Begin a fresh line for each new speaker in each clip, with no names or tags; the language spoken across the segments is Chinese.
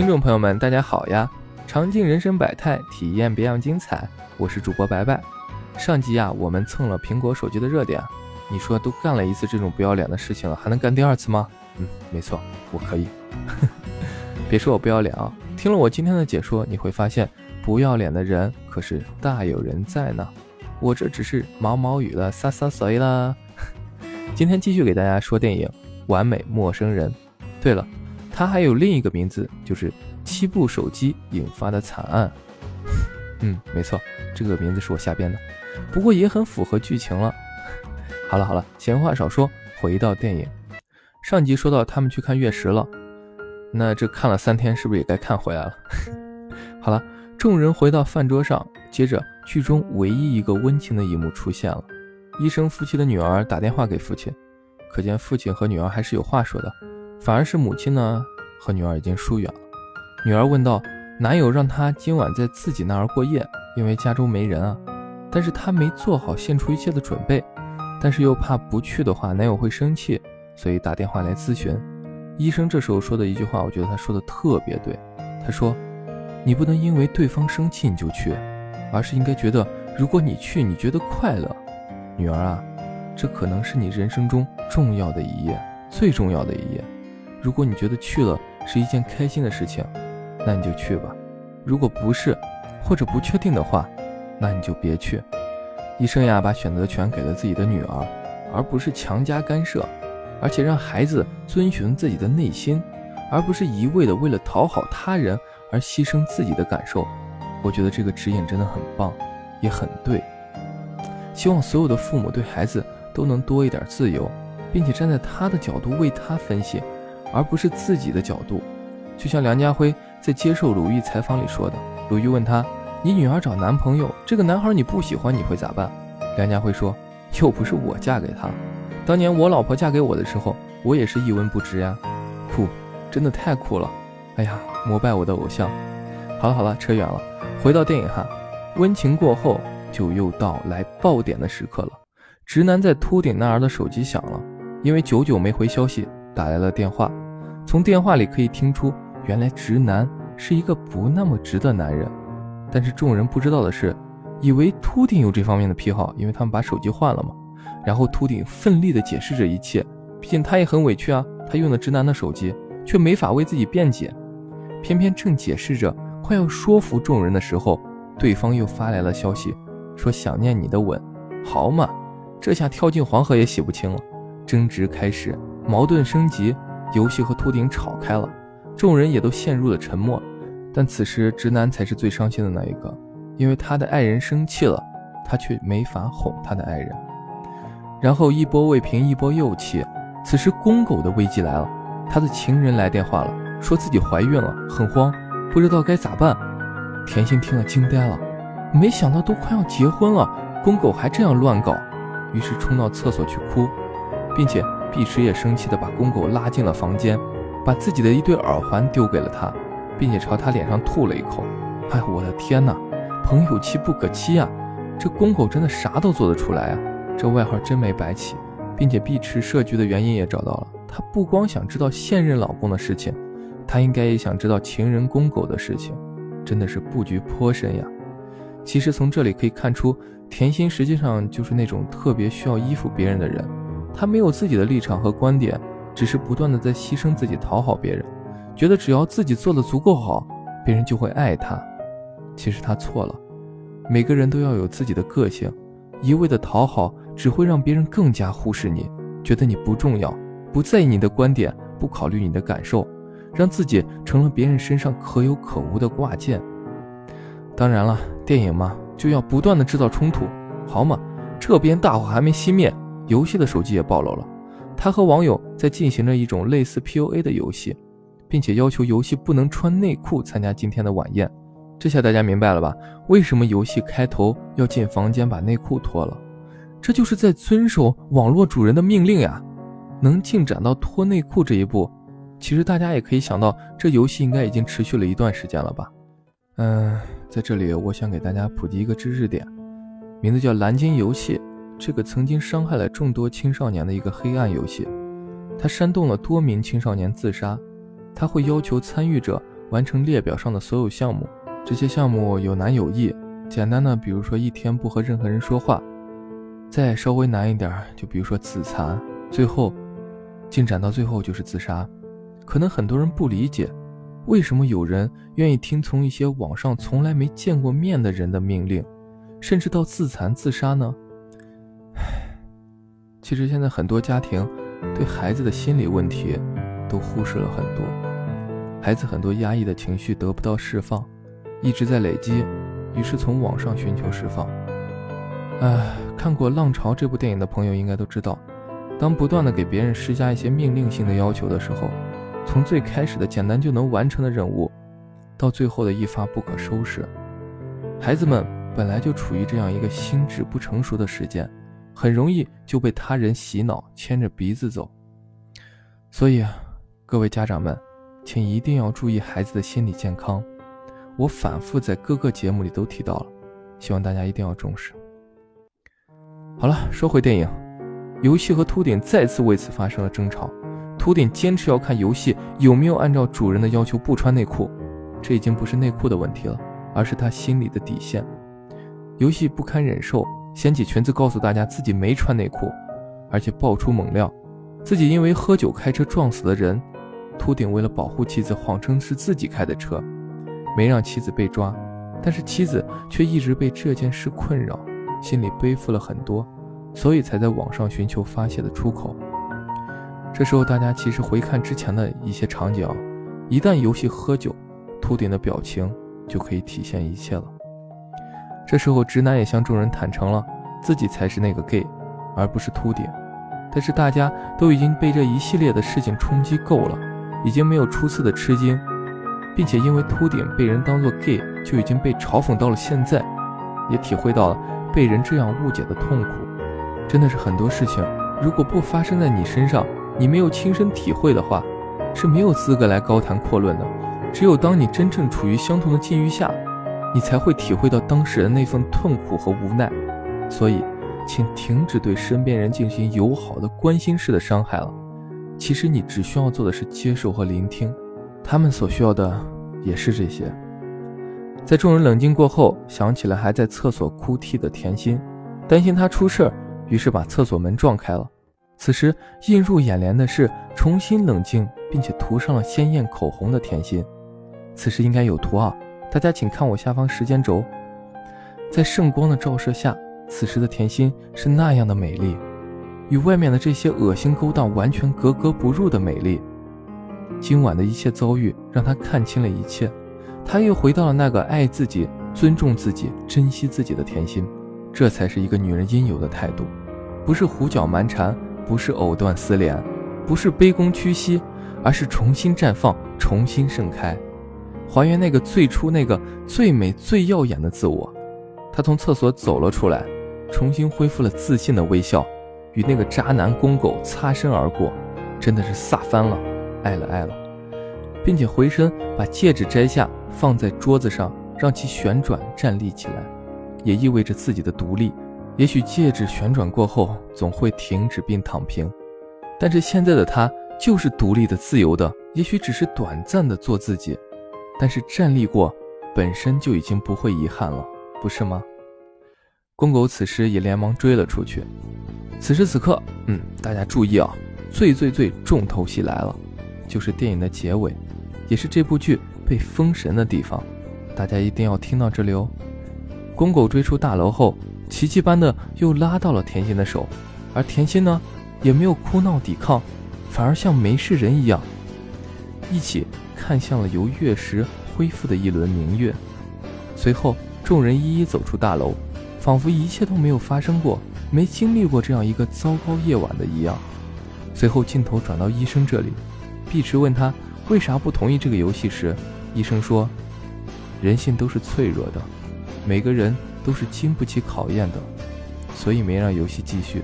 听众朋友们，大家好呀！尝尽人生百态，体验别样精彩。我是主播白白。上集啊，我们蹭了苹果手机的热点，你说都干了一次这种不要脸的事情了，还能干第二次吗？嗯，没错，我可以。别说我不要脸啊！听了我今天的解说，你会发现不要脸的人可是大有人在呢。我这只是毛毛雨了，撒撒水啦。今天继续给大家说电影《完美陌生人》。对了。他还有另一个名字，就是七部手机引发的惨案。嗯，没错，这个名字是我瞎编的，不过也很符合剧情了。好了好了，闲话少说，回到电影。上集说到他们去看月食了，那这看了三天，是不是也该看回来了？好了，众人回到饭桌上，接着剧中唯一一个温情的一幕出现了：医生夫妻的女儿打电话给父亲，可见父亲和女儿还是有话说的。反而是母亲呢，和女儿已经疏远了。女儿问道：“男友让她今晚在自己那儿过夜，因为家中没人啊。但是她没做好献出一切的准备，但是又怕不去的话男友会生气，所以打电话来咨询。医生这时候说的一句话，我觉得他说的特别对。他说：‘你不能因为对方生气你就去，而是应该觉得如果你去，你觉得快乐。女儿啊，这可能是你人生中重要的一页，最重要的一页。’”如果你觉得去了是一件开心的事情，那你就去吧；如果不是，或者不确定的话，那你就别去。医生呀，把选择权给了自己的女儿，而不是强加干涉，而且让孩子遵循自己的内心，而不是一味的为了讨好他人而牺牲自己的感受。我觉得这个指引真的很棒，也很对。希望所有的父母对孩子都能多一点自由，并且站在他的角度为他分析。而不是自己的角度，就像梁家辉在接受鲁豫采访里说的：“鲁豫问他，你女儿找男朋友，这个男孩你不喜欢，你会咋办？”梁家辉说：“又不是我嫁给他，当年我老婆嫁给我的时候，我也是一文不值呀。”酷，真的太酷了！哎呀，膜拜我的偶像。好了好了，扯远了，回到电影哈。温情过后，就又到来爆点的时刻了。直男在秃顶那儿的手机响了，因为久久没回消息。打来了电话，从电话里可以听出，原来直男是一个不那么直的男人。但是众人不知道的是，以为秃顶有这方面的癖好，因为他们把手机换了嘛。然后秃顶奋力的解释这一切，毕竟他也很委屈啊，他用的直男的手机，却没法为自己辩解。偏偏正解释着，快要说服众人的时候，对方又发来了消息，说想念你的吻。好嘛，这下跳进黄河也洗不清了。争执开始。矛盾升级，游戏和秃顶吵开了，众人也都陷入了沉默。但此时直男才是最伤心的那一个，因为他的爱人生气了，他却没法哄他的爱人。然后一波未平，一波又起。此时公狗的危机来了，他的情人来电话了，说自己怀孕了，很慌，不知道该咋办。甜心听了惊呆了，没想到都快要结婚了，公狗还这样乱搞，于是冲到厕所去哭，并且。碧池也生气地把公狗拉进了房间，把自己的一对耳环丢给了他，并且朝他脸上吐了一口。哎，我的天哪！朋友妻不可欺啊！这公狗真的啥都做得出来啊！这外号真没白起，并且碧池设局的原因也找到了。她不光想知道现任老公的事情，她应该也想知道情人公狗的事情，真的是布局颇深呀。其实从这里可以看出，甜心实际上就是那种特别需要依附别人的人。他没有自己的立场和观点，只是不断的在牺牲自己讨好别人，觉得只要自己做的足够好，别人就会爱他。其实他错了，每个人都要有自己的个性，一味的讨好只会让别人更加忽视你，觉得你不重要，不在意你的观点，不考虑你的感受，让自己成了别人身上可有可无的挂件。当然了，电影嘛，就要不断的制造冲突，好嘛，这边大火还没熄灭。游戏的手机也暴露了，他和网友在进行着一种类似 PUA 的游戏，并且要求游戏不能穿内裤参加今天的晚宴。这下大家明白了吧？为什么游戏开头要进房间把内裤脱了？这就是在遵守网络主人的命令呀！能进展到脱内裤这一步，其实大家也可以想到，这游戏应该已经持续了一段时间了吧？嗯，在这里我想给大家普及一个知识点，名字叫蓝鲸游戏。这个曾经伤害了众多青少年的一个黑暗游戏，它煽动了多名青少年自杀。它会要求参与者完成列表上的所有项目。这些项目有难有易，简单的比如说一天不和任何人说话，再稍微难一点，就比如说自残，最后进展到最后就是自杀。可能很多人不理解，为什么有人愿意听从一些网上从来没见过面的人的命令，甚至到自残自杀呢？唉，其实现在很多家庭对孩子的心理问题都忽视了很多，孩子很多压抑的情绪得不到释放。一直在累积，于是从网上寻求释放。唉，看过《浪潮》这部电影的朋友应该都知道，当不断的给别人施加一些命令性的要求的时候，从最开始的简单就能完成的任务，到最后的一发不可收拾。孩子们本来就处于这样一个心智不成熟的时间，很容易就被他人洗脑，牵着鼻子走。所以，各位家长们，请一定要注意孩子的心理健康。我反复在各个节目里都提到了，希望大家一定要重视。好了，说回电影，游戏和秃顶再次为此发生了争吵。秃顶坚持要看游戏有没有按照主人的要求不穿内裤，这已经不是内裤的问题了，而是他心里的底线。游戏不堪忍受，掀起裙子告诉大家自己没穿内裤，而且爆出猛料，自己因为喝酒开车撞死了人。秃顶为了保护妻子，谎称是自己开的车。没让妻子被抓，但是妻子却一直被这件事困扰，心里背负了很多，所以才在网上寻求发泄的出口。这时候，大家其实回看之前的一些场景，一旦游戏喝酒，秃顶的表情就可以体现一切了。这时候，直男也向众人坦诚了，自己才是那个 gay，而不是秃顶。但是大家都已经被这一系列的事情冲击够了，已经没有初次的吃惊。并且因为秃顶被人当作 gay，就已经被嘲讽到了现在，也体会到了被人这样误解的痛苦。真的是很多事情，如果不发生在你身上，你没有亲身体会的话，是没有资格来高谈阔论的。只有当你真正处于相同的境遇下，你才会体会到当事人那份痛苦和无奈。所以，请停止对身边人进行友好的关心式的伤害了。其实你只需要做的是接受和聆听。他们所需要的也是这些。在众人冷静过后，想起了还在厕所哭泣的甜心，担心他出事儿，于是把厕所门撞开了。此时映入眼帘的是重新冷静并且涂上了鲜艳口红的甜心。此时应该有图啊，大家请看我下方时间轴。在圣光的照射下，此时的甜心是那样的美丽，与外面的这些恶心勾当完全格格不入的美丽。今晚的一切遭遇让他看清了一切，他又回到了那个爱自己、尊重自己、珍惜自己的甜心，这才是一个女人应有的态度，不是胡搅蛮缠，不是藕断丝连，不是卑躬屈膝，而是重新绽放、重新盛开，还原那个最初那个最美、最耀眼的自我。他从厕所走了出来，重新恢复了自信的微笑，与那个渣男公狗擦身而过，真的是飒翻了。爱了爱了，并且回身把戒指摘下，放在桌子上，让其旋转站立起来，也意味着自己的独立。也许戒指旋转过后总会停止并躺平，但是现在的他就是独立的、自由的。也许只是短暂的做自己，但是站立过本身就已经不会遗憾了，不是吗？公狗此时也连忙追了出去。此时此刻，嗯，大家注意啊，最最最重头戏来了。就是电影的结尾，也是这部剧被封神的地方，大家一定要听到这里哦。公狗追出大楼后，奇迹般的又拉到了甜心的手，而甜心呢，也没有哭闹抵抗，反而像没事人一样，一起看向了由月食恢复的一轮明月。随后，众人一一走出大楼，仿佛一切都没有发生过，没经历过这样一个糟糕夜晚的一样。随后，镜头转到医生这里。碧池问他为啥不同意这个游戏时，医生说：“人性都是脆弱的，每个人都是经不起考验的，所以没让游戏继续。”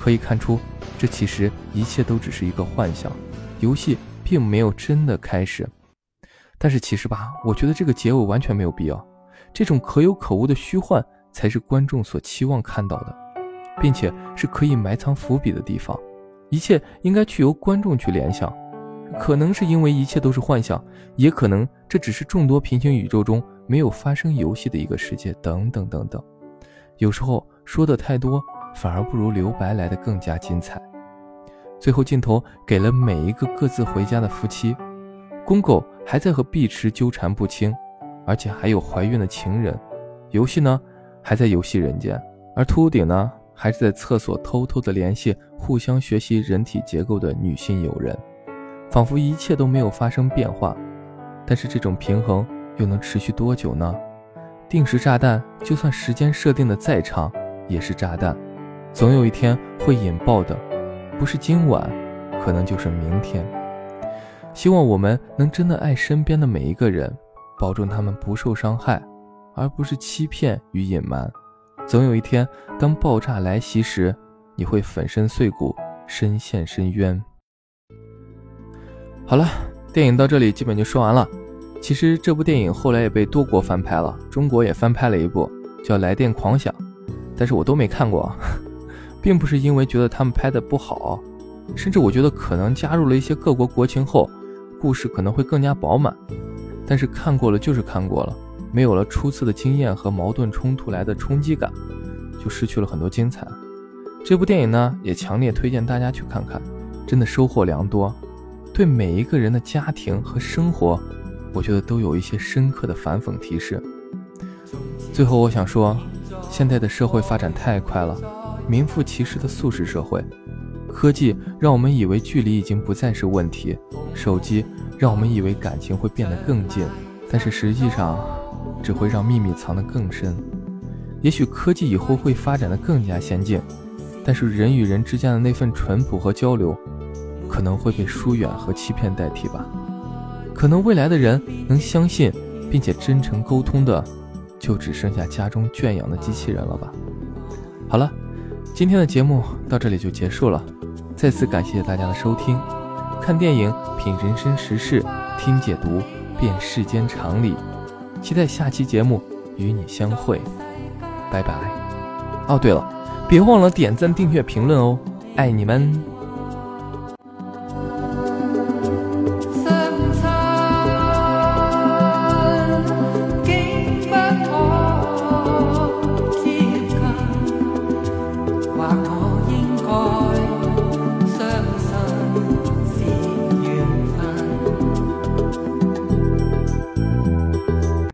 可以看出，这其实一切都只是一个幻想，游戏并没有真的开始。但是其实吧，我觉得这个结尾完全没有必要。这种可有可无的虚幻，才是观众所期望看到的，并且是可以埋藏伏笔的地方。一切应该去由观众去联想。可能是因为一切都是幻想，也可能这只是众多平行宇宙中没有发生游戏的一个世界，等等等等。有时候说的太多，反而不如留白来的更加精彩。最后镜头给了每一个各自回家的夫妻，公狗还在和碧池纠缠不清，而且还有怀孕的情人。游戏呢，还在游戏人间，而秃顶呢，还是在厕所偷偷的联系互相学习人体结构的女性友人，仿佛一切都没有发生变化。但是这种平衡又能持续多久呢？定时炸弹，就算时间设定的再长，也是炸弹，总有一天会引爆的，不是今晚，可能就是明天。希望我们能真的爱身边的每一个人，保证他们不受伤害。而不是欺骗与隐瞒。总有一天，当爆炸来袭时，你会粉身碎骨，深陷深渊。好了，电影到这里基本就说完了。其实这部电影后来也被多国翻拍了，中国也翻拍了一部叫《来电狂想》，但是我都没看过，并不是因为觉得他们拍的不好，甚至我觉得可能加入了一些各国国情后，故事可能会更加饱满。但是看过了就是看过了。没有了初次的经验和矛盾冲突来的冲击感，就失去了很多精彩。这部电影呢，也强烈推荐大家去看看，真的收获良多。对每一个人的家庭和生活，我觉得都有一些深刻的反讽提示。最后，我想说，现在的社会发展太快了，名副其实的速食社会。科技让我们以为距离已经不再是问题，手机让我们以为感情会变得更近，但是实际上。只会让秘密藏得更深。也许科技以后会发展的更加先进，但是人与人之间的那份淳朴和交流，可能会被疏远和欺骗代替吧。可能未来的人能相信并且真诚沟通的，就只剩下家中圈养的机器人了吧。好了，今天的节目到这里就结束了。再次感谢大家的收听。看电影，品人生时事，听解读，辨世间常理。期待下期节目与你相会，拜拜。哦，对了，别忘了点赞、订阅、评论哦，爱你们。